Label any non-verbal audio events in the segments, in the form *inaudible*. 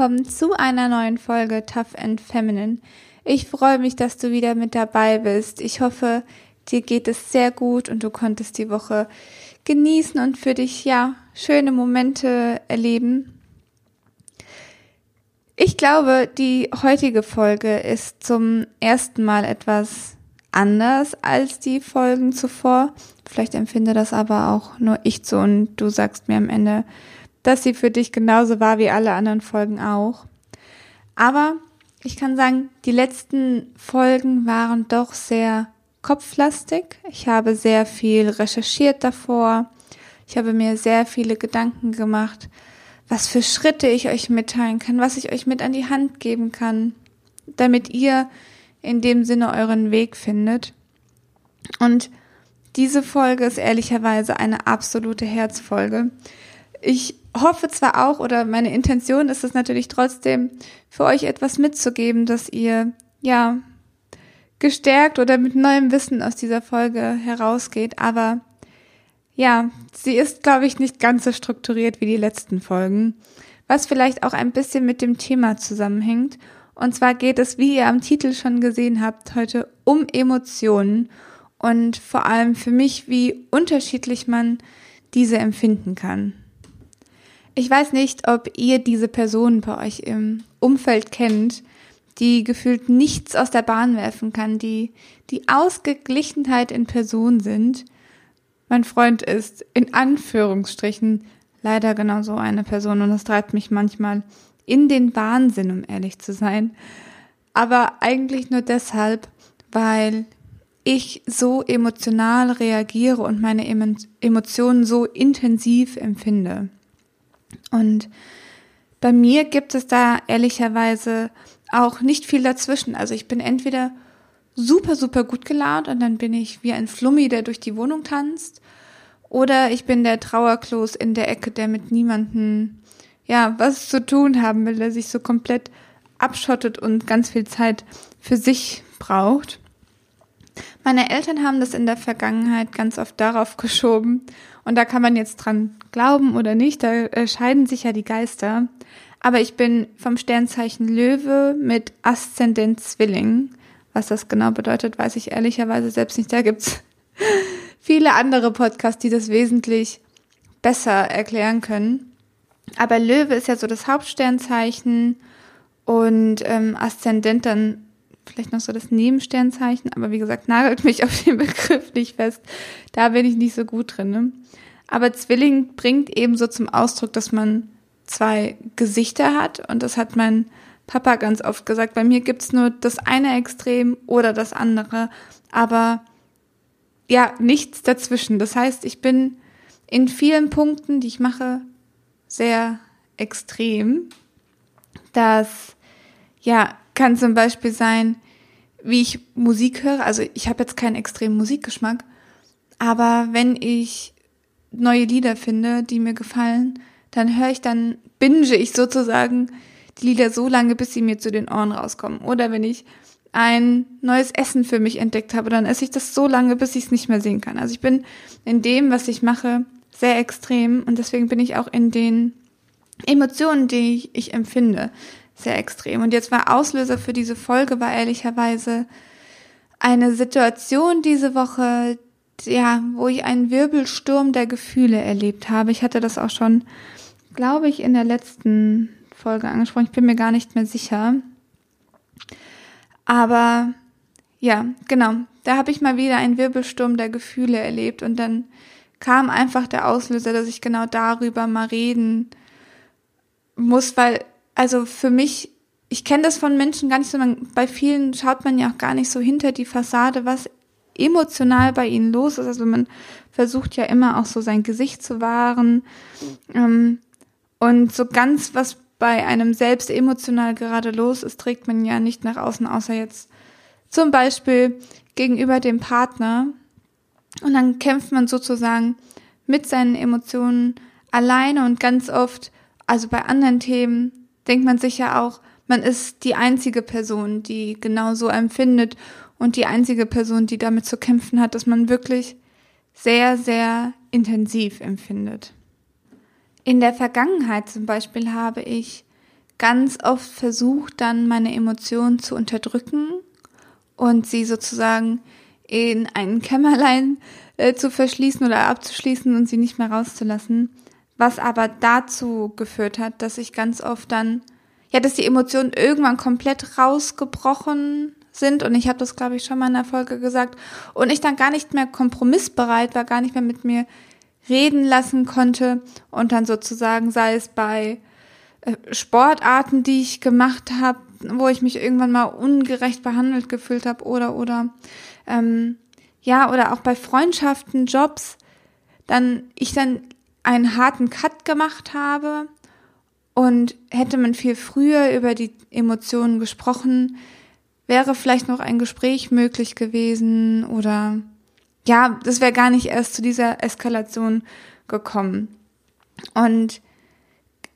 willkommen zu einer neuen Folge Tough and Feminine. Ich freue mich, dass du wieder mit dabei bist. Ich hoffe, dir geht es sehr gut und du konntest die Woche genießen und für dich, ja, schöne Momente erleben. Ich glaube, die heutige Folge ist zum ersten Mal etwas anders als die Folgen zuvor. Vielleicht empfinde das aber auch nur ich so und du sagst mir am Ende, dass sie für dich genauso war wie alle anderen Folgen auch. Aber ich kann sagen, die letzten Folgen waren doch sehr kopflastig. Ich habe sehr viel recherchiert davor. Ich habe mir sehr viele Gedanken gemacht, was für Schritte ich euch mitteilen kann, was ich euch mit an die Hand geben kann, damit ihr in dem Sinne euren Weg findet. Und diese Folge ist ehrlicherweise eine absolute Herzfolge. Ich hoffe zwar auch, oder meine Intention ist es natürlich trotzdem, für euch etwas mitzugeben, dass ihr, ja, gestärkt oder mit neuem Wissen aus dieser Folge herausgeht, aber ja, sie ist, glaube ich, nicht ganz so strukturiert wie die letzten Folgen, was vielleicht auch ein bisschen mit dem Thema zusammenhängt. Und zwar geht es, wie ihr am Titel schon gesehen habt, heute um Emotionen und vor allem für mich, wie unterschiedlich man diese empfinden kann. Ich weiß nicht, ob ihr diese Person bei euch im Umfeld kennt, die gefühlt nichts aus der Bahn werfen kann, die die Ausgeglichenheit in Person sind. Mein Freund ist in Anführungsstrichen leider genau so eine Person und das treibt mich manchmal in den Wahnsinn, um ehrlich zu sein. Aber eigentlich nur deshalb, weil ich so emotional reagiere und meine Emotionen so intensiv empfinde. Und bei mir gibt es da ehrlicherweise auch nicht viel dazwischen. Also ich bin entweder super, super gut gelaunt und dann bin ich wie ein Flummi, der durch die Wohnung tanzt. Oder ich bin der Trauerklos in der Ecke, der mit niemandem, ja, was zu tun haben will, der sich so komplett abschottet und ganz viel Zeit für sich braucht. Meine Eltern haben das in der Vergangenheit ganz oft darauf geschoben, und da kann man jetzt dran glauben oder nicht, da scheiden sich ja die Geister. Aber ich bin vom Sternzeichen Löwe mit Aszendent Zwilling. Was das genau bedeutet, weiß ich ehrlicherweise selbst nicht. Da gibt's *laughs* viele andere Podcasts, die das wesentlich besser erklären können. Aber Löwe ist ja so das Hauptsternzeichen und ähm, Aszendent dann vielleicht noch so das Nebensternzeichen, aber wie gesagt, nagelt mich auf den Begriff nicht fest. Da bin ich nicht so gut drin. Ne? Aber Zwilling bringt eben so zum Ausdruck, dass man zwei Gesichter hat und das hat mein Papa ganz oft gesagt. Bei mir gibt's nur das eine Extrem oder das andere, aber ja, nichts dazwischen. Das heißt, ich bin in vielen Punkten, die ich mache, sehr extrem. Das ja kann zum Beispiel sein, wie ich Musik höre. Also ich habe jetzt keinen extremen Musikgeschmack, aber wenn ich neue Lieder finde, die mir gefallen, dann höre ich dann, binge ich sozusagen die Lieder so lange, bis sie mir zu den Ohren rauskommen. Oder wenn ich ein neues Essen für mich entdeckt habe, dann esse ich das so lange, bis ich es nicht mehr sehen kann. Also ich bin in dem, was ich mache, sehr extrem und deswegen bin ich auch in den Emotionen, die ich, ich empfinde, sehr extrem. Und jetzt war Auslöser für diese Folge war ehrlicherweise eine Situation diese Woche, ja, wo ich einen Wirbelsturm der Gefühle erlebt habe. Ich hatte das auch schon, glaube ich, in der letzten Folge angesprochen. Ich bin mir gar nicht mehr sicher. Aber ja, genau, da habe ich mal wieder einen Wirbelsturm der Gefühle erlebt und dann kam einfach der Auslöser, dass ich genau darüber mal reden muss, weil also für mich, ich kenne das von Menschen gar nicht so, man, bei vielen schaut man ja auch gar nicht so hinter die Fassade, was emotional bei ihnen los ist. Also man versucht ja immer auch so sein Gesicht zu wahren. Ähm, und so ganz, was bei einem selbst emotional gerade los ist, trägt man ja nicht nach außen, außer jetzt zum Beispiel gegenüber dem Partner. Und dann kämpft man sozusagen mit seinen Emotionen alleine und ganz oft, also bei anderen Themen, denkt man sich ja auch, man ist die einzige Person, die genau so empfindet und die einzige Person, die damit zu kämpfen hat, dass man wirklich sehr, sehr intensiv empfindet. In der Vergangenheit zum Beispiel habe ich ganz oft versucht, dann meine Emotionen zu unterdrücken und sie sozusagen in ein Kämmerlein äh, zu verschließen oder abzuschließen und sie nicht mehr rauszulassen. Was aber dazu geführt hat, dass ich ganz oft dann, ja, dass die Emotionen irgendwann komplett rausgebrochen sind. Und ich habe das, glaube ich, schon mal in der Folge gesagt. Und ich dann gar nicht mehr kompromissbereit war, gar nicht mehr mit mir reden lassen konnte. Und dann sozusagen sei es bei äh, Sportarten, die ich gemacht habe, wo ich mich irgendwann mal ungerecht behandelt gefühlt habe oder oder ähm, ja oder auch bei Freundschaften, Jobs, dann ich dann einen harten Cut gemacht habe und hätte man viel früher über die Emotionen gesprochen, wäre vielleicht noch ein Gespräch möglich gewesen oder ja, das wäre gar nicht erst zu dieser Eskalation gekommen. Und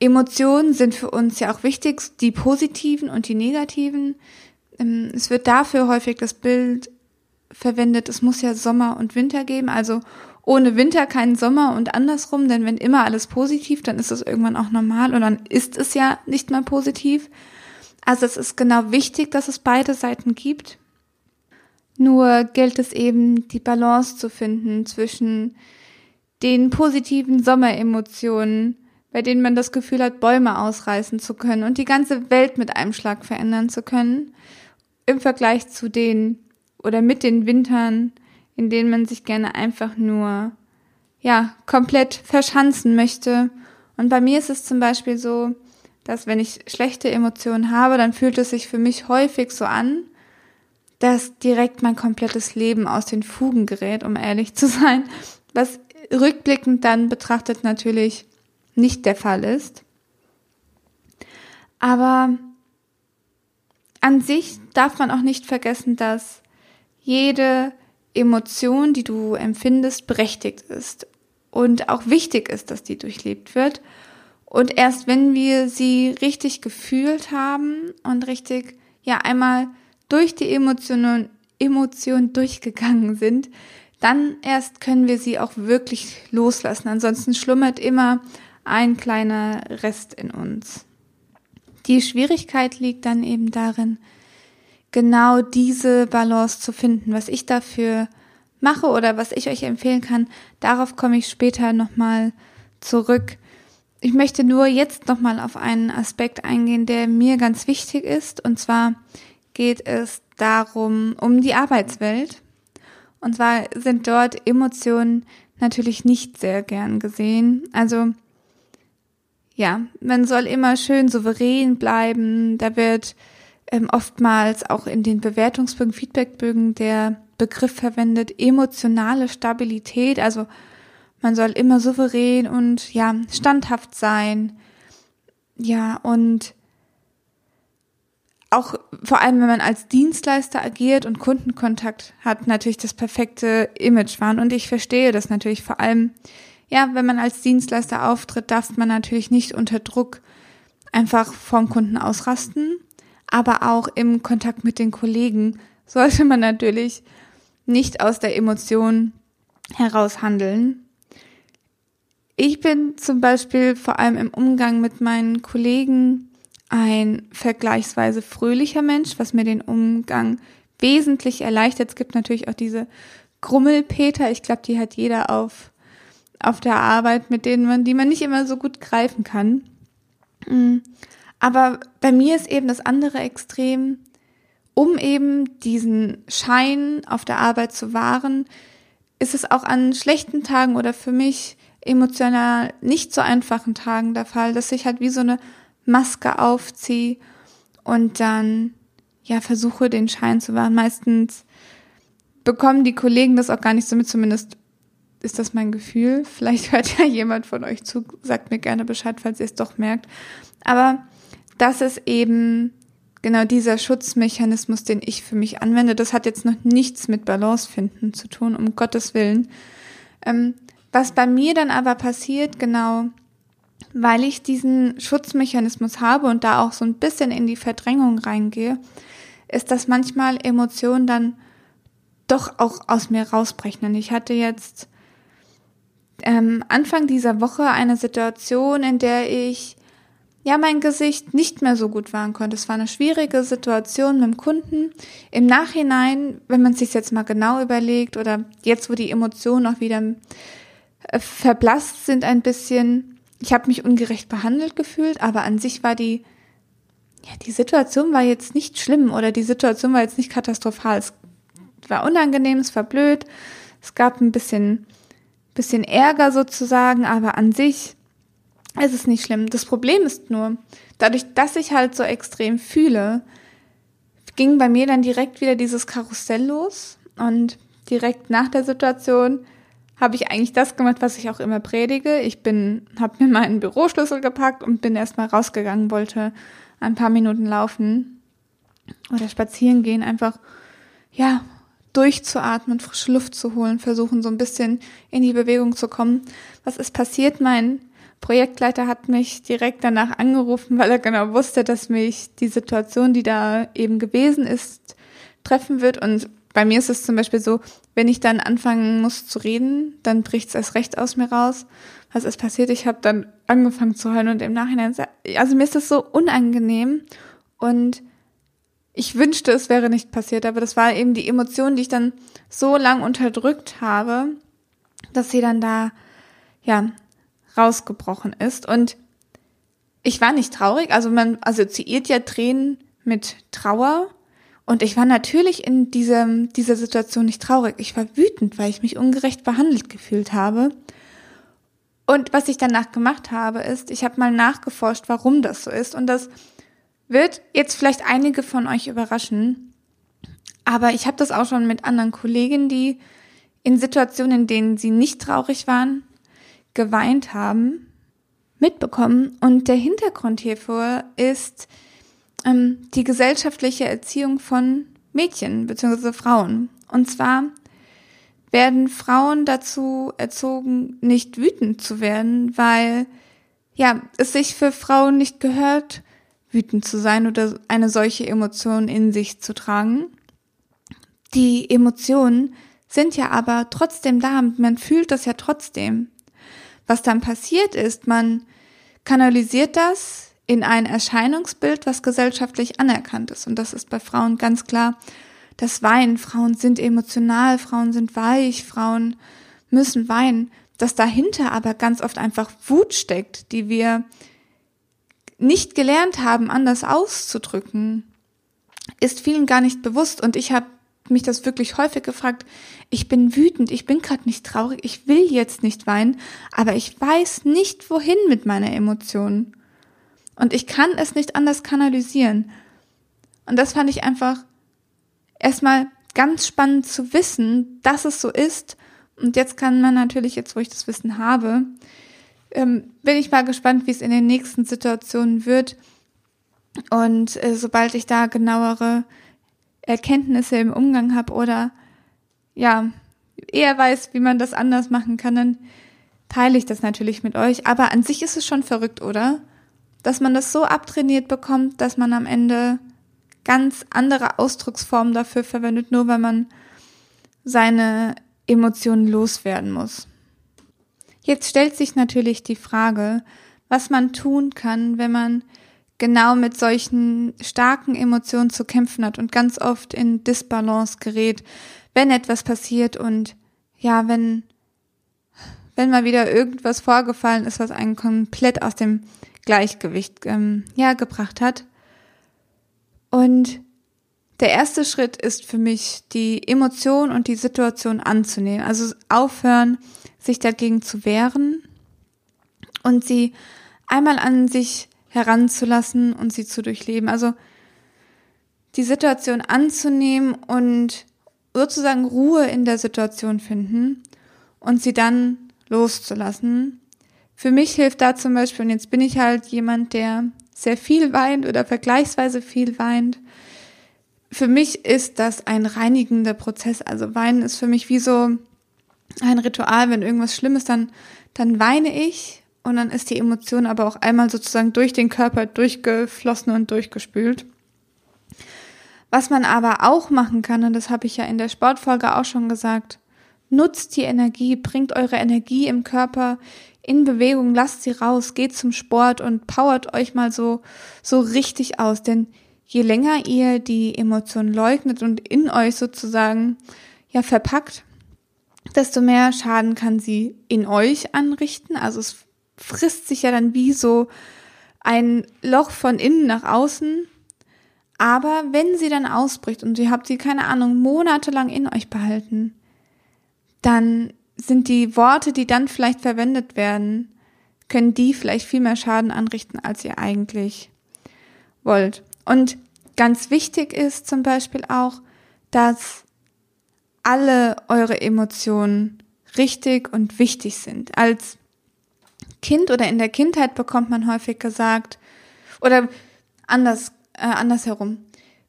Emotionen sind für uns ja auch wichtig, die positiven und die negativen. Ähm, es wird dafür häufig das Bild verwendet, es muss ja Sommer und Winter geben, also ohne Winter keinen Sommer und andersrum, denn wenn immer alles positiv, dann ist es irgendwann auch normal und dann ist es ja nicht mehr positiv. Also es ist genau wichtig, dass es beide Seiten gibt. Nur gilt es eben, die Balance zu finden zwischen den positiven Sommeremotionen bei denen man das Gefühl hat, Bäume ausreißen zu können und die ganze Welt mit einem Schlag verändern zu können, im Vergleich zu den oder mit den Wintern, in denen man sich gerne einfach nur, ja, komplett verschanzen möchte. Und bei mir ist es zum Beispiel so, dass wenn ich schlechte Emotionen habe, dann fühlt es sich für mich häufig so an, dass direkt mein komplettes Leben aus den Fugen gerät, um ehrlich zu sein, was rückblickend dann betrachtet natürlich nicht der Fall ist. Aber an sich darf man auch nicht vergessen, dass jede Emotion, die du empfindest, berechtigt ist und auch wichtig ist, dass die durchlebt wird. Und erst wenn wir sie richtig gefühlt haben und richtig, ja, einmal durch die Emotionen, Emotionen durchgegangen sind, dann erst können wir sie auch wirklich loslassen. Ansonsten schlummert immer ein kleiner Rest in uns. Die Schwierigkeit liegt dann eben darin, genau diese Balance zu finden. Was ich dafür mache oder was ich euch empfehlen kann, darauf komme ich später nochmal zurück. Ich möchte nur jetzt nochmal auf einen Aspekt eingehen, der mir ganz wichtig ist. Und zwar geht es darum, um die Arbeitswelt. Und zwar sind dort Emotionen natürlich nicht sehr gern gesehen. Also ja, man soll immer schön souverän bleiben. Da wird ähm, oftmals auch in den Bewertungsbögen, Feedbackbögen der Begriff verwendet, emotionale Stabilität. Also man soll immer souverän und ja, standhaft sein. Ja, und auch vor allem, wenn man als Dienstleister agiert und Kundenkontakt hat, natürlich das perfekte Image wahren. Und ich verstehe das natürlich vor allem ja, wenn man als Dienstleister auftritt, darf man natürlich nicht unter Druck einfach vom Kunden ausrasten, aber auch im Kontakt mit den Kollegen sollte man natürlich nicht aus der Emotion heraus handeln. Ich bin zum Beispiel vor allem im Umgang mit meinen Kollegen ein vergleichsweise fröhlicher Mensch, was mir den Umgang wesentlich erleichtert. Es gibt natürlich auch diese Grummelpeter. Ich glaube, die hat jeder auf auf der Arbeit, mit denen man, die man nicht immer so gut greifen kann. Aber bei mir ist eben das andere Extrem, um eben diesen Schein auf der Arbeit zu wahren, ist es auch an schlechten Tagen oder für mich emotional nicht so einfachen Tagen der Fall, dass ich halt wie so eine Maske aufziehe und dann ja versuche den Schein zu wahren. Meistens bekommen die Kollegen das auch gar nicht so mit, zumindest ist das mein Gefühl. Vielleicht hört ja jemand von euch zu, sagt mir gerne Bescheid, falls ihr es doch merkt. Aber das ist eben genau dieser Schutzmechanismus, den ich für mich anwende. Das hat jetzt noch nichts mit Balance finden zu tun, um Gottes Willen. Ähm, was bei mir dann aber passiert, genau, weil ich diesen Schutzmechanismus habe und da auch so ein bisschen in die Verdrängung reingehe, ist, dass manchmal Emotionen dann doch auch aus mir rausbrechen. Und ich hatte jetzt ähm, Anfang dieser Woche eine Situation, in der ich ja, mein Gesicht nicht mehr so gut wahren konnte. Es war eine schwierige Situation mit dem Kunden. Im Nachhinein, wenn man sich jetzt mal genau überlegt oder jetzt, wo die Emotionen auch wieder äh, verblasst sind ein bisschen, ich habe mich ungerecht behandelt gefühlt, aber an sich war die, ja, die Situation war jetzt nicht schlimm oder die Situation war jetzt nicht katastrophal. Es war unangenehm, es war blöd, es gab ein bisschen, bisschen Ärger sozusagen, aber an sich es ist nicht schlimm. Das Problem ist nur, dadurch, dass ich halt so extrem fühle, ging bei mir dann direkt wieder dieses Karussell los und direkt nach der Situation habe ich eigentlich das gemacht, was ich auch immer predige. Ich bin, habe mir meinen Büroschlüssel gepackt und bin erstmal rausgegangen, wollte ein paar Minuten laufen oder spazieren gehen, einfach, ja, durchzuatmen, frische Luft zu holen, versuchen so ein bisschen in die Bewegung zu kommen. Was ist passiert? Mein Projektleiter hat mich direkt danach angerufen, weil er genau wusste, dass mich die Situation, die da eben gewesen ist, treffen wird. Und bei mir ist es zum Beispiel so, wenn ich dann anfangen muss zu reden, dann bricht es erst recht aus mir raus. Was ist passiert? Ich habe dann angefangen zu heulen und im Nachhinein, also mir ist das so unangenehm und ich wünschte, es wäre nicht passiert, aber das war eben die Emotion, die ich dann so lang unterdrückt habe, dass sie dann da, ja, rausgebrochen ist. Und ich war nicht traurig, also man assoziiert ja Tränen mit Trauer. Und ich war natürlich in diesem, dieser Situation nicht traurig. Ich war wütend, weil ich mich ungerecht behandelt gefühlt habe. Und was ich danach gemacht habe, ist, ich habe mal nachgeforscht, warum das so ist. Und das wird jetzt vielleicht einige von euch überraschen. Aber ich habe das auch schon mit anderen Kolleginnen, die in Situationen, in denen sie nicht traurig waren, geweint haben, mitbekommen. Und der Hintergrund hierfür ist ähm, die gesellschaftliche Erziehung von Mädchen bzw. Frauen. Und zwar werden Frauen dazu erzogen, nicht wütend zu werden, weil ja, es sich für Frauen nicht gehört, wütend zu sein oder eine solche Emotion in sich zu tragen. Die Emotionen sind ja aber trotzdem da, man fühlt das ja trotzdem. Was dann passiert ist, man kanalisiert das in ein Erscheinungsbild, was gesellschaftlich anerkannt ist. Und das ist bei Frauen ganz klar das Weinen. Frauen sind emotional, Frauen sind weich, Frauen müssen weinen. Dass dahinter aber ganz oft einfach Wut steckt, die wir nicht gelernt haben, anders auszudrücken, ist vielen gar nicht bewusst. Und ich habe mich das wirklich häufig gefragt. Ich bin wütend, ich bin gerade nicht traurig, ich will jetzt nicht weinen, aber ich weiß nicht, wohin mit meiner Emotion. Und ich kann es nicht anders kanalisieren. Und das fand ich einfach erstmal ganz spannend zu wissen, dass es so ist. Und jetzt kann man natürlich, jetzt wo ich das Wissen habe, ähm, bin ich mal gespannt, wie es in den nächsten Situationen wird. Und äh, sobald ich da genauere Erkenntnisse im Umgang habe oder ja, eher weiß, wie man das anders machen kann, dann teile ich das natürlich mit euch. Aber an sich ist es schon verrückt, oder? Dass man das so abtrainiert bekommt, dass man am Ende ganz andere Ausdrucksformen dafür verwendet, nur weil man seine Emotionen loswerden muss. Jetzt stellt sich natürlich die Frage, was man tun kann, wenn man genau mit solchen starken Emotionen zu kämpfen hat und ganz oft in Disbalance gerät, wenn etwas passiert und ja, wenn, wenn mal wieder irgendwas vorgefallen ist, was einen komplett aus dem Gleichgewicht ähm, ja, gebracht hat. Und der erste Schritt ist für mich, die Emotion und die Situation anzunehmen. Also aufhören, sich dagegen zu wehren und sie einmal an sich heranzulassen und sie zu durchleben. Also die Situation anzunehmen und sozusagen Ruhe in der Situation finden und sie dann loszulassen. Für mich hilft da zum Beispiel, und jetzt bin ich halt jemand, der sehr viel weint oder vergleichsweise viel weint. Für mich ist das ein reinigender Prozess. Also Weinen ist für mich wie so ein Ritual. Wenn irgendwas Schlimmes, dann, dann weine ich und dann ist die Emotion aber auch einmal sozusagen durch den Körper durchgeflossen und durchgespült. Was man aber auch machen kann, und das habe ich ja in der Sportfolge auch schon gesagt, nutzt die Energie, bringt eure Energie im Körper in Bewegung, lasst sie raus, geht zum Sport und powert euch mal so, so richtig aus. Denn je länger ihr die Emotionen leugnet und in euch sozusagen, ja, verpackt, desto mehr Schaden kann sie in euch anrichten. Also es frisst sich ja dann wie so ein Loch von innen nach außen. Aber wenn sie dann ausbricht und ihr habt sie, keine Ahnung, monatelang in euch behalten, dann sind die Worte, die dann vielleicht verwendet werden, können die vielleicht viel mehr Schaden anrichten, als ihr eigentlich wollt. Und ganz wichtig ist zum Beispiel auch, dass alle eure Emotionen richtig und wichtig sind. Als Kind oder in der Kindheit bekommt man häufig gesagt, oder anders, äh, andersherum,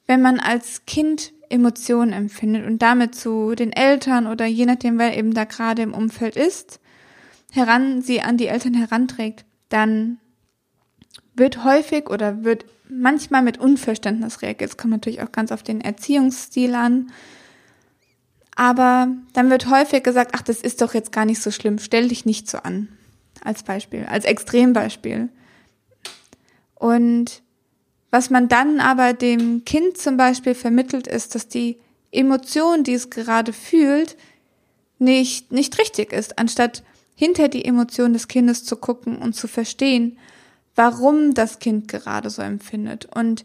wenn man als Kind Emotionen empfindet und damit zu den Eltern oder je nachdem, wer eben da gerade im Umfeld ist, heran, sie an die Eltern heranträgt, dann wird häufig oder wird manchmal mit Unverständnis reagiert. Es kommt natürlich auch ganz auf den Erziehungsstil an. Aber dann wird häufig gesagt, ach, das ist doch jetzt gar nicht so schlimm, stell dich nicht so an. Als Beispiel, als Extrembeispiel. Und was man dann aber dem Kind zum Beispiel vermittelt, ist, dass die Emotion, die es gerade fühlt, nicht, nicht richtig ist, anstatt hinter die Emotion des Kindes zu gucken und zu verstehen, warum das Kind gerade so empfindet. Und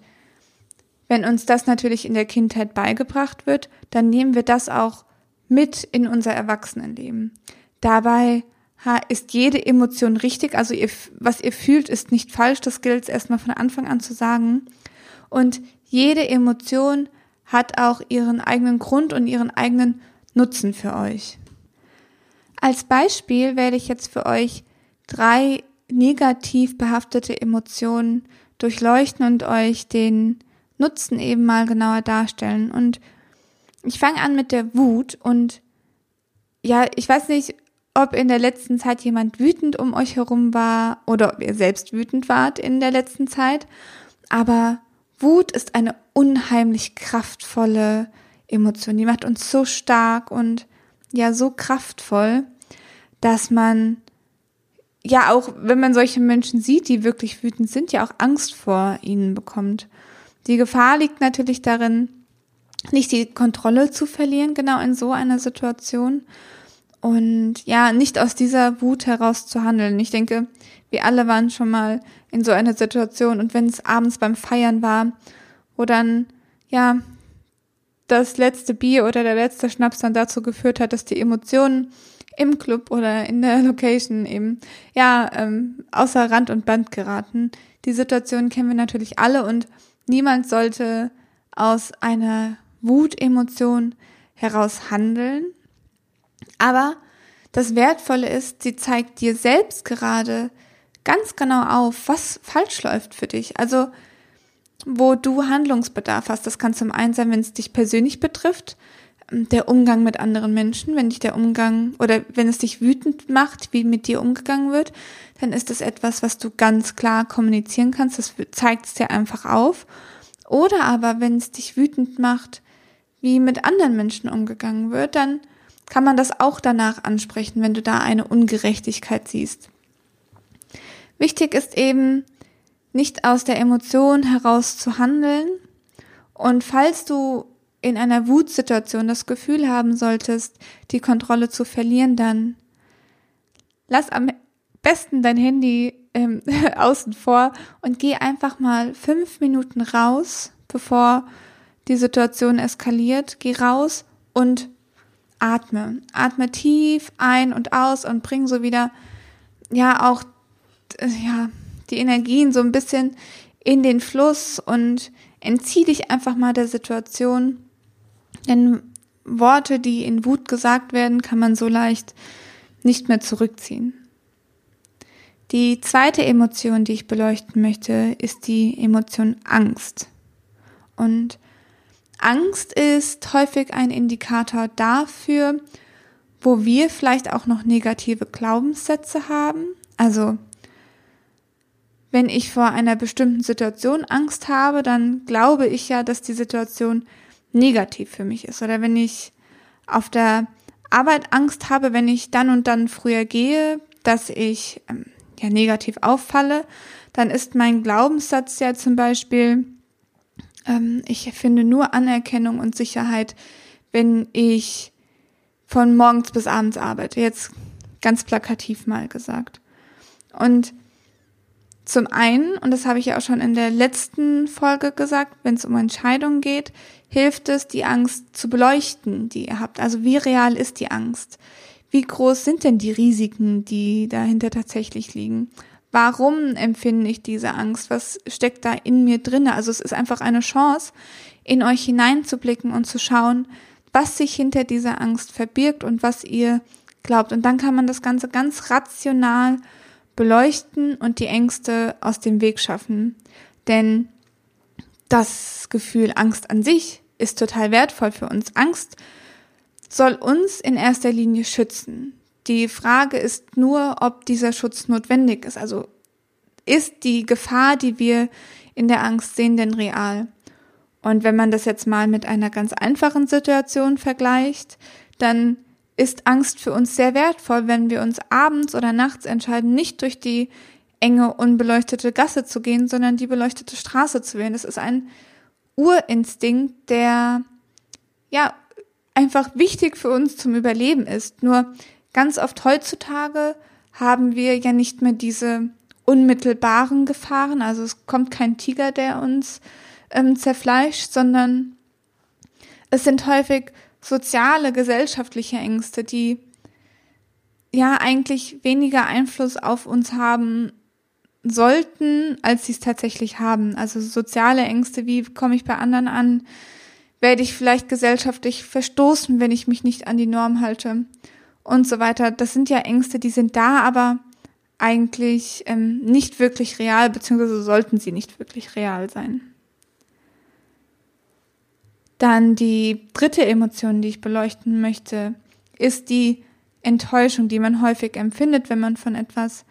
wenn uns das natürlich in der Kindheit beigebracht wird, dann nehmen wir das auch mit in unser Erwachsenenleben. Dabei ist jede Emotion richtig, also ihr, was ihr fühlt, ist nicht falsch, das gilt erstmal von Anfang an zu sagen. Und jede Emotion hat auch ihren eigenen Grund und ihren eigenen Nutzen für euch. Als Beispiel werde ich jetzt für euch drei negativ behaftete Emotionen durchleuchten und euch den Nutzen eben mal genauer darstellen. Und ich fange an mit der Wut und ja, ich weiß nicht, ob in der letzten Zeit jemand wütend um euch herum war oder ob ihr selbst wütend wart in der letzten Zeit. Aber Wut ist eine unheimlich kraftvolle Emotion. Die macht uns so stark und ja, so kraftvoll, dass man ja auch, wenn man solche Menschen sieht, die wirklich wütend sind, ja auch Angst vor ihnen bekommt. Die Gefahr liegt natürlich darin, nicht die Kontrolle zu verlieren, genau in so einer Situation und ja, nicht aus dieser Wut heraus zu handeln. Ich denke, wir alle waren schon mal in so einer Situation und wenn es abends beim Feiern war, wo dann, ja, das letzte Bier oder der letzte Schnaps dann dazu geführt hat, dass die Emotionen im Club oder in der *laughs* Location eben, ja, ähm, außer Rand und Band geraten. Die Situation kennen wir natürlich alle und niemand sollte aus einer Wutemotion heraus handeln, aber das Wertvolle ist, sie zeigt dir selbst gerade ganz genau auf, was falsch läuft für dich. Also, wo du Handlungsbedarf hast. Das kann zum einen sein, wenn es dich persönlich betrifft, ähm, der Umgang mit anderen Menschen, wenn dich der Umgang oder wenn es dich wütend macht, wie mit dir umgegangen wird, dann ist das etwas, was du ganz klar kommunizieren kannst. Das zeigt es dir einfach auf. Oder aber, wenn es dich wütend macht, wie mit anderen Menschen umgegangen wird, dann kann man das auch danach ansprechen, wenn du da eine Ungerechtigkeit siehst. Wichtig ist eben, nicht aus der Emotion heraus zu handeln. Und falls du in einer Wutsituation das Gefühl haben solltest, die Kontrolle zu verlieren, dann lass am besten dein Handy ähm, *laughs* außen vor und geh einfach mal fünf Minuten raus, bevor die Situation eskaliert. Geh raus und atme. Atme tief ein und aus und bring so wieder, ja, auch, ja, die Energien so ein bisschen in den Fluss und entzieh dich einfach mal der Situation. Denn Worte, die in Wut gesagt werden, kann man so leicht nicht mehr zurückziehen. Die zweite Emotion, die ich beleuchten möchte, ist die Emotion Angst. Und Angst ist häufig ein Indikator dafür, wo wir vielleicht auch noch negative Glaubenssätze haben. Also, wenn ich vor einer bestimmten Situation Angst habe, dann glaube ich ja, dass die Situation negativ für mich ist. Oder wenn ich auf der Arbeit Angst habe, wenn ich dann und dann früher gehe, dass ich ähm, ja negativ auffalle, dann ist mein Glaubenssatz ja zum Beispiel, ähm, ich finde nur Anerkennung und Sicherheit, wenn ich von morgens bis abends arbeite. Jetzt ganz plakativ mal gesagt. Und zum einen, und das habe ich ja auch schon in der letzten Folge gesagt, wenn es um Entscheidungen geht, hilft es, die Angst zu beleuchten, die ihr habt. Also wie real ist die Angst? Wie groß sind denn die Risiken, die dahinter tatsächlich liegen? Warum empfinde ich diese Angst? Was steckt da in mir drin? Also es ist einfach eine Chance, in euch hineinzublicken und zu schauen, was sich hinter dieser Angst verbirgt und was ihr glaubt. Und dann kann man das Ganze ganz rational beleuchten und die Ängste aus dem Weg schaffen. Denn das Gefühl Angst an sich ist total wertvoll für uns. Angst soll uns in erster Linie schützen. Die Frage ist nur, ob dieser Schutz notwendig ist. Also ist die Gefahr, die wir in der Angst sehen, denn real? Und wenn man das jetzt mal mit einer ganz einfachen Situation vergleicht, dann ist Angst für uns sehr wertvoll, wenn wir uns abends oder nachts entscheiden, nicht durch die enge, unbeleuchtete Gasse zu gehen, sondern die beleuchtete Straße zu wählen. Das ist ein Urinstinkt, der ja einfach wichtig für uns zum Überleben ist. Nur ganz oft heutzutage haben wir ja nicht mehr diese unmittelbaren Gefahren. Also es kommt kein Tiger, der uns ähm, zerfleischt, sondern es sind häufig soziale, gesellschaftliche Ängste, die ja eigentlich weniger Einfluss auf uns haben sollten, als sie es tatsächlich haben. Also soziale Ängste, wie komme ich bei anderen an? Werde ich vielleicht gesellschaftlich verstoßen, wenn ich mich nicht an die Norm halte? Und so weiter. Das sind ja Ängste, die sind da, aber eigentlich ähm, nicht wirklich real, beziehungsweise sollten sie nicht wirklich real sein. Dann die dritte Emotion, die ich beleuchten möchte, ist die Enttäuschung, die man häufig empfindet, wenn man von etwas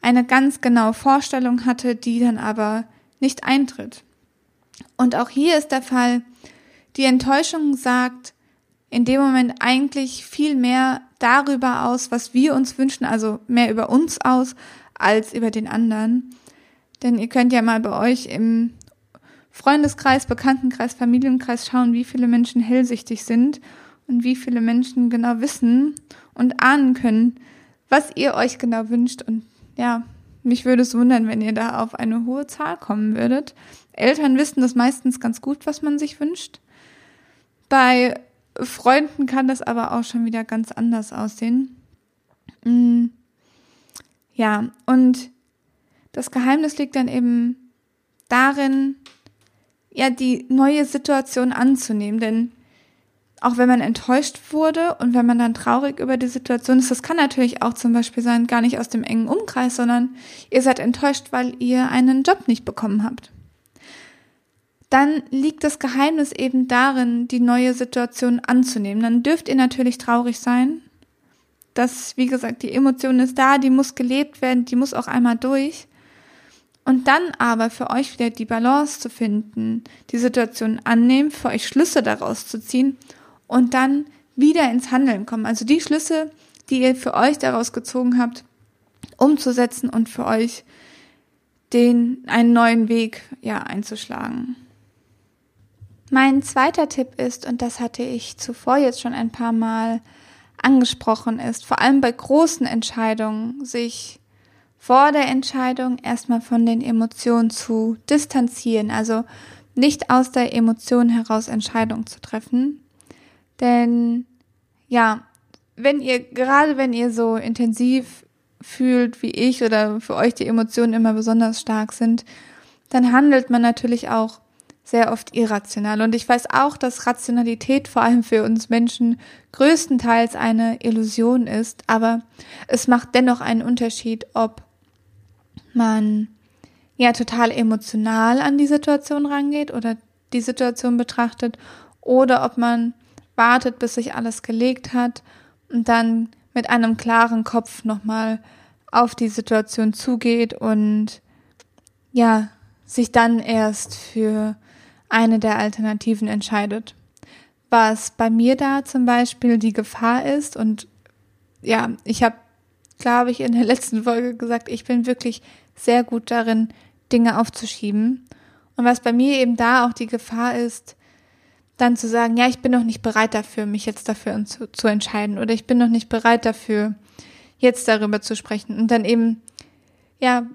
eine ganz genaue Vorstellung hatte, die dann aber nicht eintritt. Und auch hier ist der Fall, die Enttäuschung sagt in dem Moment eigentlich viel mehr darüber aus, was wir uns wünschen, also mehr über uns aus als über den anderen. Denn ihr könnt ja mal bei euch im Freundeskreis, Bekanntenkreis, Familienkreis schauen, wie viele Menschen hellsichtig sind und wie viele Menschen genau wissen und ahnen können, was ihr euch genau wünscht. Und ja, mich würde es wundern, wenn ihr da auf eine hohe Zahl kommen würdet. Eltern wissen das meistens ganz gut, was man sich wünscht. Bei Freunden kann das aber auch schon wieder ganz anders aussehen. Mm. Ja, und das Geheimnis liegt dann eben darin, ja, die neue Situation anzunehmen, denn auch wenn man enttäuscht wurde und wenn man dann traurig über die Situation ist, das kann natürlich auch zum Beispiel sein, gar nicht aus dem engen Umkreis, sondern ihr seid enttäuscht, weil ihr einen Job nicht bekommen habt dann liegt das Geheimnis eben darin, die neue Situation anzunehmen. Dann dürft ihr natürlich traurig sein. Das, wie gesagt, die Emotion ist da, die muss gelebt werden, die muss auch einmal durch. Und dann aber für euch wieder die Balance zu finden, die Situation annehmen, für euch Schlüsse daraus zu ziehen und dann wieder ins Handeln kommen. Also die Schlüsse, die ihr für euch daraus gezogen habt, umzusetzen und für euch den, einen neuen Weg, ja, einzuschlagen. Mein zweiter Tipp ist, und das hatte ich zuvor jetzt schon ein paar Mal angesprochen, ist vor allem bei großen Entscheidungen sich vor der Entscheidung erstmal von den Emotionen zu distanzieren, also nicht aus der Emotion heraus Entscheidungen zu treffen. Denn ja, wenn ihr, gerade wenn ihr so intensiv fühlt wie ich oder für euch die Emotionen immer besonders stark sind, dann handelt man natürlich auch sehr oft irrational. Und ich weiß auch, dass Rationalität vor allem für uns Menschen größtenteils eine Illusion ist, aber es macht dennoch einen Unterschied, ob man ja total emotional an die Situation rangeht oder die Situation betrachtet oder ob man wartet, bis sich alles gelegt hat und dann mit einem klaren Kopf nochmal auf die Situation zugeht und ja, sich dann erst für eine der Alternativen entscheidet. Was bei mir da zum Beispiel die Gefahr ist und ja, ich habe glaube ich, in der *laughs* letzten Folge gesagt, ich bin wirklich sehr gut darin, Dinge aufzuschieben. Und was bei mir eben da auch die Gefahr ist, dann zu sagen, ja, ich bin noch nicht bereit dafür, mich jetzt dafür zu, zu entscheiden oder ich bin noch nicht bereit dafür, jetzt darüber zu sprechen und dann eben, ja,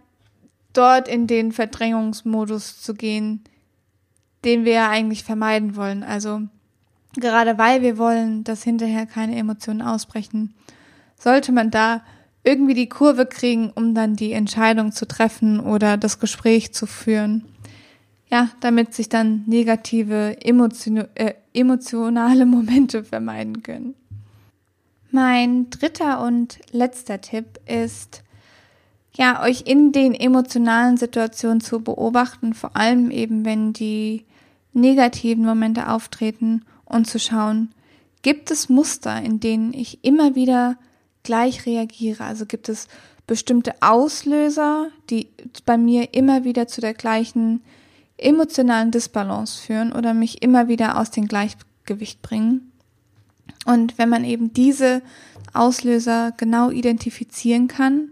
dort in den Verdrängungsmodus zu gehen, den wir ja eigentlich vermeiden wollen. Also gerade weil wir wollen, dass hinterher keine Emotionen ausbrechen, sollte man da irgendwie die Kurve kriegen, um dann die Entscheidung zu treffen oder das Gespräch zu führen. Ja, damit sich dann negative emotion äh, emotionale *laughs* Momente vermeiden können. Mein dritter und letzter Tipp ist, ja, euch in den emotionalen Situationen zu beobachten, vor allem eben, wenn die negativen Momente auftreten und zu schauen, gibt es Muster, in denen ich immer wieder gleich reagiere? Also gibt es bestimmte Auslöser, die bei mir immer wieder zu der gleichen emotionalen Disbalance führen oder mich immer wieder aus dem Gleichgewicht bringen? Und wenn man eben diese Auslöser genau identifizieren kann,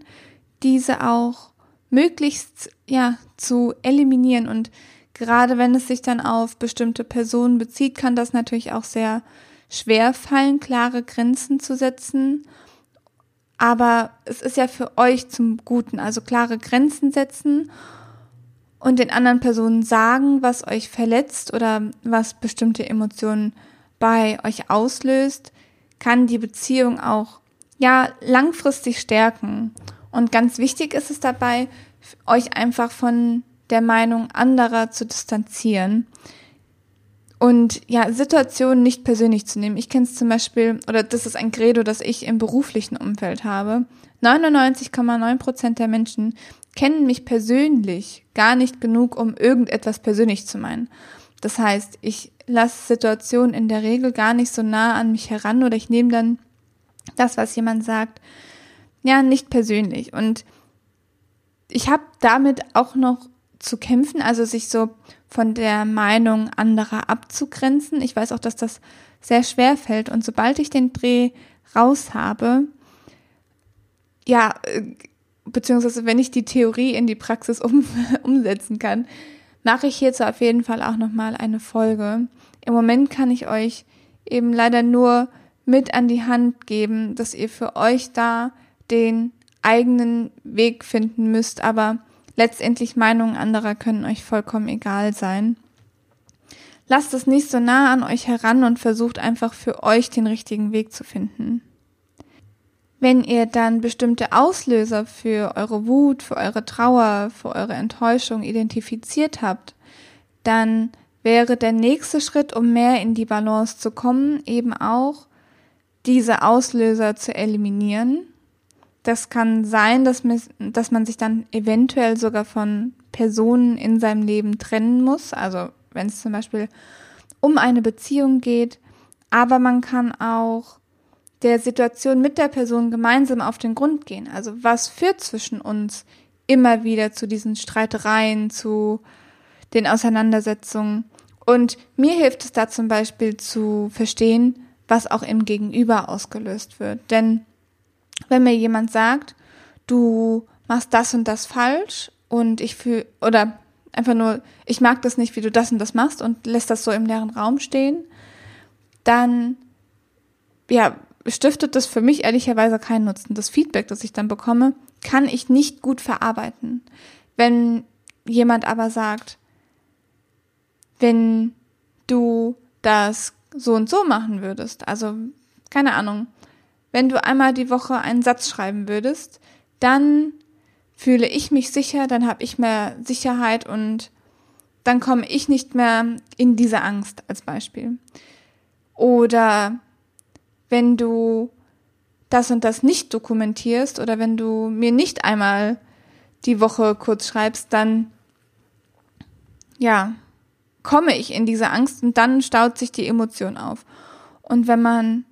diese auch möglichst ja zu eliminieren und gerade wenn es sich dann auf bestimmte Personen bezieht, kann das natürlich auch sehr schwer fallen, klare Grenzen zu setzen. Aber es ist ja für euch zum Guten, also klare Grenzen setzen und den anderen Personen sagen, was euch verletzt oder was bestimmte Emotionen bei euch auslöst, kann die Beziehung auch ja langfristig stärken. Und ganz wichtig ist es dabei, euch einfach von der Meinung anderer zu distanzieren und ja, Situationen nicht persönlich zu nehmen. Ich kenne es zum Beispiel, oder das ist ein Credo, das ich im beruflichen Umfeld habe. 99,9 Prozent der Menschen kennen mich persönlich gar nicht genug, um irgendetwas persönlich zu meinen. Das heißt, ich lasse Situationen in der Regel gar nicht so nah an mich heran oder ich nehme dann das, was jemand sagt, ja, nicht persönlich. Und ich habe damit auch noch zu kämpfen, also sich so von der Meinung anderer abzugrenzen. Ich weiß auch, dass das sehr schwer fällt. Und sobald ich den Dreh raus habe, ja, äh, beziehungsweise wenn ich die Theorie in die Praxis um, *laughs* umsetzen kann, mache ich hierzu auf jeden Fall auch nochmal eine Folge. Im Moment kann ich euch eben leider nur mit an die Hand geben, dass ihr für euch da den eigenen Weg finden müsst, aber letztendlich Meinungen anderer können euch vollkommen egal sein. Lasst es nicht so nah an euch heran und versucht einfach für euch den richtigen Weg zu finden. Wenn ihr dann bestimmte Auslöser für eure Wut, für eure Trauer, für eure Enttäuschung identifiziert habt, dann wäre der nächste Schritt, um mehr in die Balance zu kommen, eben auch diese Auslöser zu eliminieren das kann sein, dass, dass man sich dann eventuell sogar von Personen in seinem Leben trennen muss. Also wenn es zum Beispiel um eine Beziehung geht. Aber man kann auch der Situation mit der Person gemeinsam auf den Grund gehen. Also was führt zwischen uns immer wieder zu diesen Streitereien, zu den Auseinandersetzungen. Und mir hilft es da zum Beispiel zu verstehen, was auch im Gegenüber ausgelöst wird. Denn wenn mir jemand sagt, du machst das und das falsch und ich fühle, oder einfach nur, ich mag das nicht, wie du das und das machst und lässt das so im leeren Raum stehen, dann, ja, stiftet das für mich ehrlicherweise keinen Nutzen. Das Feedback, das ich dann bekomme, kann ich nicht gut verarbeiten. Wenn jemand aber sagt, wenn du das so und so machen würdest, also keine Ahnung, wenn du einmal die Woche einen Satz schreiben würdest, dann fühle ich mich sicher, dann habe ich mehr Sicherheit und dann komme ich nicht mehr in diese Angst als Beispiel. Oder wenn du das und das nicht dokumentierst oder wenn du mir nicht einmal die Woche kurz schreibst, dann ja, komme ich in diese Angst und dann staut sich die Emotion auf. Und wenn man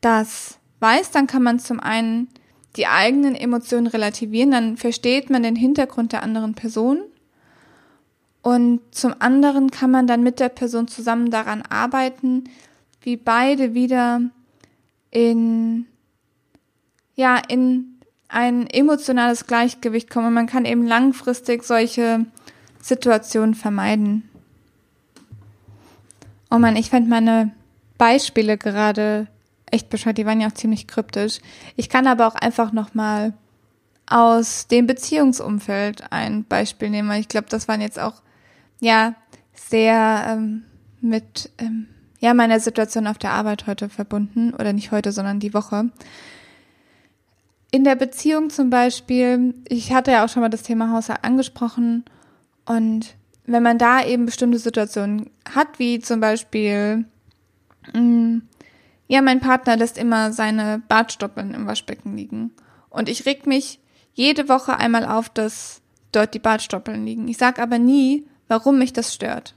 das weiß, dann kann man zum einen die eigenen Emotionen relativieren, dann versteht man den Hintergrund der anderen Person. Und zum anderen kann man dann mit der Person zusammen daran arbeiten, wie beide wieder in, ja, in ein emotionales Gleichgewicht kommen und man kann eben langfristig solche Situationen vermeiden. Oh man, ich fand meine Beispiele gerade echt bescheuert, die waren ja auch ziemlich kryptisch. Ich kann aber auch einfach nochmal aus dem Beziehungsumfeld ein Beispiel nehmen, weil ich glaube, das waren jetzt auch, ja, sehr ähm, mit, ähm, ja, meiner Situation auf der Arbeit heute verbunden, oder nicht heute, sondern die Woche. In der Beziehung zum Beispiel, ich hatte ja auch schon mal das Thema Haushalt angesprochen und wenn man da eben bestimmte Situationen hat, wie zum Beispiel, mh, mm, ja, mein Partner lässt immer seine Bartstoppeln im Waschbecken liegen. Und ich reg mich jede Woche einmal auf, dass dort die Bartstoppeln liegen. Ich sage aber nie, warum mich das stört.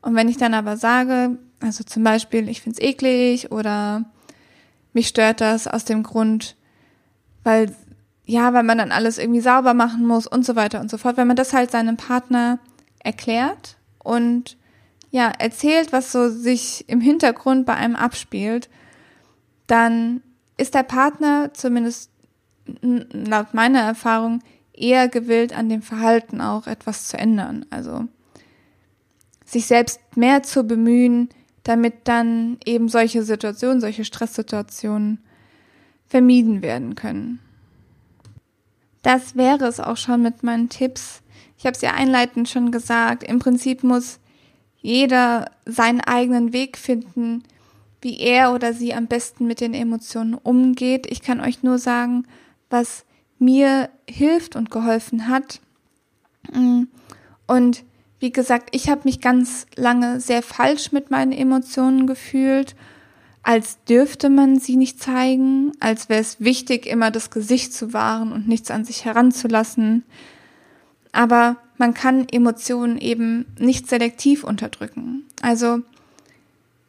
Und wenn ich dann aber sage, also zum Beispiel, ich find's eklig oder mich stört das aus dem Grund, weil ja, weil man dann alles irgendwie sauber machen muss und so weiter und so fort. Wenn man das halt seinem Partner erklärt und ja, erzählt, was so sich im Hintergrund bei einem abspielt, dann ist der Partner zumindest laut meiner Erfahrung eher gewillt, an dem Verhalten auch etwas zu ändern. Also sich selbst mehr zu bemühen, damit dann eben solche Situationen, solche Stresssituationen vermieden werden können. Das wäre es auch schon mit meinen Tipps. Ich habe es ja einleitend schon gesagt. Im Prinzip muss jeder seinen eigenen Weg finden, wie er oder sie am besten mit den Emotionen umgeht. Ich kann euch nur sagen, was mir hilft und geholfen hat. Und wie gesagt, ich habe mich ganz lange sehr falsch mit meinen Emotionen gefühlt als dürfte man sie nicht zeigen, als wäre es wichtig, immer das Gesicht zu wahren und nichts an sich heranzulassen. Aber man kann Emotionen eben nicht selektiv unterdrücken. Also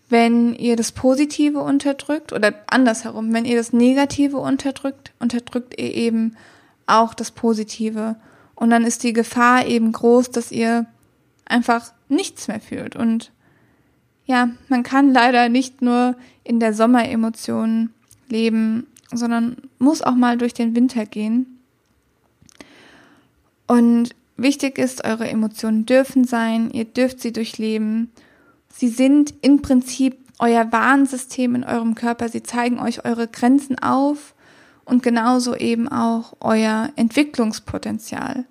wenn ihr das Positive unterdrückt oder andersherum, wenn ihr das Negative unterdrückt, unterdrückt ihr eben auch das Positive. Und dann ist die Gefahr eben groß, dass ihr einfach nichts mehr fühlt und ja, man kann leider nicht nur in der Sommeremotion leben, sondern muss auch mal durch den Winter gehen. Und wichtig ist, eure Emotionen dürfen sein, ihr dürft sie durchleben. Sie sind im Prinzip euer Warnsystem in eurem Körper, sie zeigen euch eure Grenzen auf und genauso eben auch euer Entwicklungspotenzial.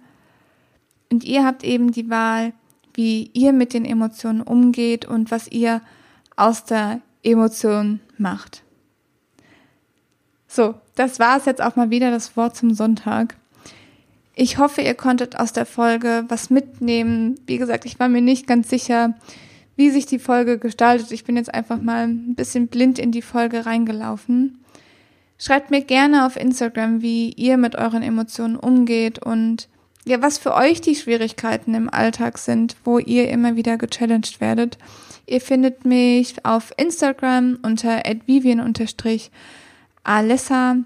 Und ihr habt eben die Wahl, wie ihr mit den Emotionen umgeht und was ihr aus der Emotion macht. So, das war es jetzt auch mal wieder das Wort zum Sonntag. Ich hoffe, ihr konntet aus der Folge was mitnehmen. Wie gesagt, ich war mir nicht ganz sicher, wie sich die Folge gestaltet. Ich bin jetzt einfach mal ein bisschen blind in die Folge reingelaufen. Schreibt mir gerne auf Instagram, wie ihr mit euren Emotionen umgeht und ja, was für euch die Schwierigkeiten im Alltag sind, wo ihr immer wieder gechallenged werdet. Ihr findet mich auf Instagram unter vivian-alessa.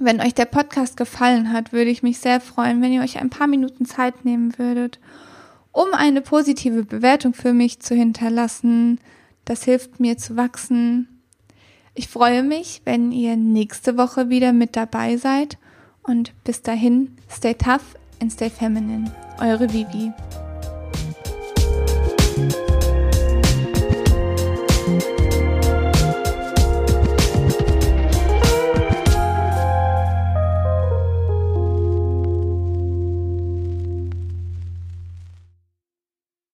Wenn euch der Podcast gefallen hat, würde ich mich sehr freuen, wenn ihr euch ein paar Minuten Zeit nehmen würdet, um eine positive Bewertung für mich zu hinterlassen. Das hilft mir zu wachsen. Ich freue mich, wenn ihr nächste Woche wieder mit dabei seid. Und bis dahin, stay tough and stay feminine. Eure Vivi.